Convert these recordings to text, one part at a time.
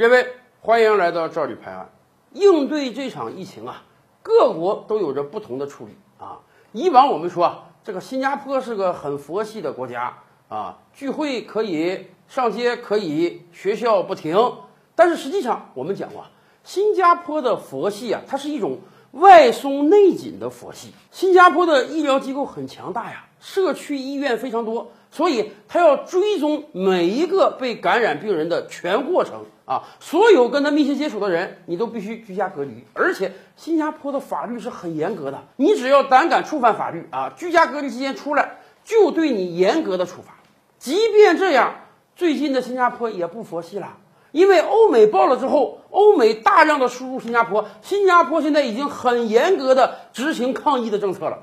各位，欢迎来到赵吕拍案。应对这场疫情啊，各国都有着不同的处理啊。以往我们说啊，这个新加坡是个很佛系的国家啊，聚会可以，上街可以，学校不停。但是实际上，我们讲过，新加坡的佛系啊，它是一种外松内紧的佛系。新加坡的医疗机构很强大呀，社区医院非常多。所以，他要追踪每一个被感染病人的全过程啊！所有跟他密切接触的人，你都必须居家隔离。而且，新加坡的法律是很严格的，你只要胆敢触犯法律啊，居家隔离期间出来，就对你严格的处罚。即便这样，最近的新加坡也不佛系了，因为欧美爆了之后，欧美大量的输入新加坡，新加坡现在已经很严格的执行抗疫的政策了。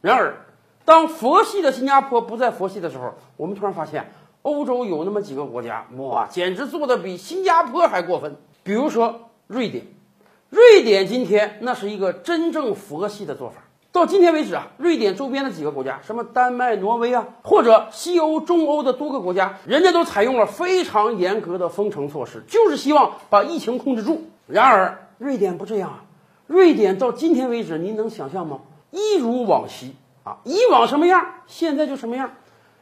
然而，当佛系的新加坡不再佛系的时候，我们突然发现，欧洲有那么几个国家，哇，简直做的比新加坡还过分。比如说瑞典，瑞典今天那是一个真正佛系的做法。到今天为止啊，瑞典周边的几个国家，什么丹麦、挪威啊，或者西欧、中欧的多个国家，人家都采用了非常严格的封城措施，就是希望把疫情控制住。然而，瑞典不这样啊，瑞典到今天为止，您能想象吗？一如往昔。啊，以往什么样，现在就什么样。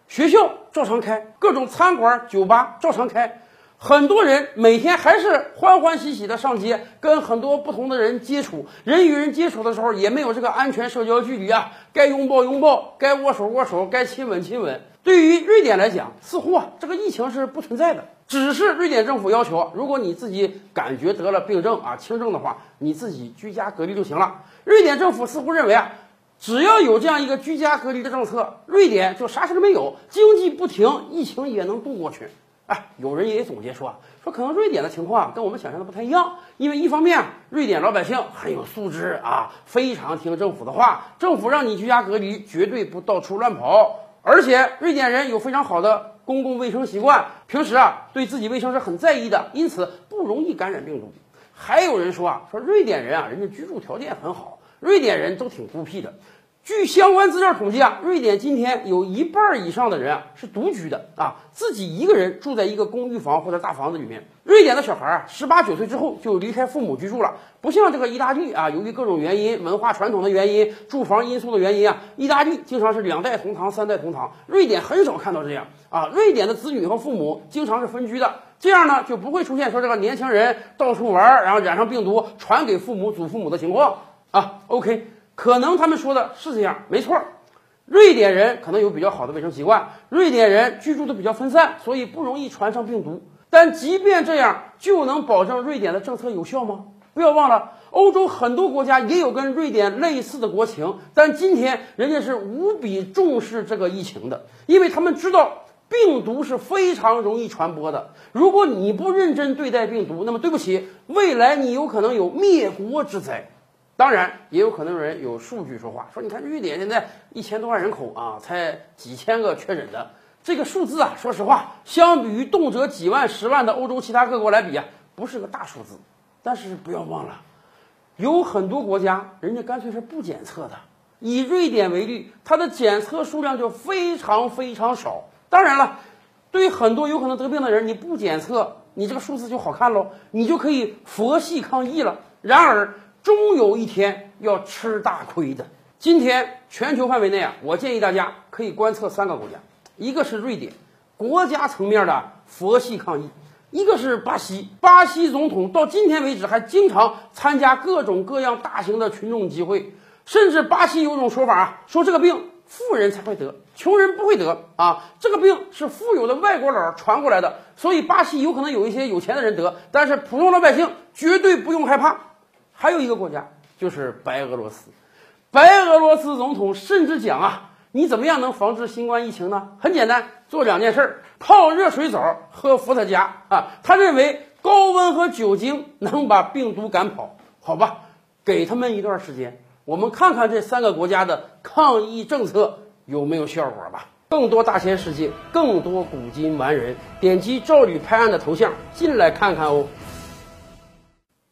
学校照常开，各种餐馆、酒吧照常开，很多人每天还是欢欢喜喜的上街，跟很多不同的人接触。人与人接触的时候，也没有这个安全社交距离啊，该拥抱拥抱，该握手握手，该亲吻亲吻。对于瑞典来讲，似乎啊，这个疫情是不存在的，只是瑞典政府要求，如果你自己感觉得了病症啊，轻症的话，你自己居家隔离就行了。瑞典政府似乎认为啊。只要有这样一个居家隔离的政策，瑞典就啥事都没有，经济不停，疫情也能度过去。哎，有人也总结说啊，说可能瑞典的情况跟我们想象的不太一样，因为一方面瑞典老百姓很有素质啊，非常听政府的话，政府让你居家隔离，绝对不到处乱跑，而且瑞典人有非常好的公共卫生习惯，平时啊对自己卫生是很在意的，因此不容易感染病毒。还有人说啊，说瑞典人啊，人家居住条件很好。瑞典人都挺孤僻的，据相关资料统计啊，瑞典今天有一半以上的人啊是独居的啊，自己一个人住在一个公寓房或者大房子里面。瑞典的小孩啊，十八九岁之后就离开父母居住了，不像这个意大利啊，由于各种原因、文化传统的原因、住房因素的原因啊，意大利经常是两代同堂、三代同堂，瑞典很少看到这样啊。瑞典的子女和父母经常是分居的，这样呢就不会出现说这个年轻人到处玩，然后染上病毒传给父母、祖父母的情况。啊，OK，可能他们说的是这样，没错。瑞典人可能有比较好的卫生习惯，瑞典人居住的比较分散，所以不容易传上病毒。但即便这样，就能保证瑞典的政策有效吗？不要忘了，欧洲很多国家也有跟瑞典类似的国情，但今天人家是无比重视这个疫情的，因为他们知道病毒是非常容易传播的。如果你不认真对待病毒，那么对不起，未来你有可能有灭国之灾。当然，也有可能有人有数据说话，说你看瑞典现在一千多万人口啊，才几千个确诊的，这个数字啊，说实话，相比于动辄几万、十万的欧洲其他各国来比啊，不是个大数字。但是不要忘了，有很多国家人家干脆是不检测的。以瑞典为例，它的检测数量就非常非常少。当然了，对很多有可能得病的人，你不检测，你这个数字就好看喽，你就可以佛系抗疫了。然而。终有一天要吃大亏的。今天全球范围内啊，我建议大家可以观测三个国家，一个是瑞典，国家层面的佛系抗疫；一个是巴西，巴西总统到今天为止还经常参加各种各样大型的群众集会，甚至巴西有种说法啊，说这个病富人才会得，穷人不会得啊，这个病是富有的外国佬传过来的，所以巴西有可能有一些有钱的人得，但是普通老百姓绝对不用害怕。还有一个国家就是白俄罗斯，白俄罗斯总统甚至讲啊，你怎么样能防治新冠疫情呢？很简单，做两件事儿：泡热水澡，喝伏特加啊。他认为高温和酒精能把病毒赶跑。好吧，给他们一段时间，我们看看这三个国家的抗疫政策有没有效果吧。更多大千世界，更多古今完人，点击赵吕拍案的头像进来看看哦。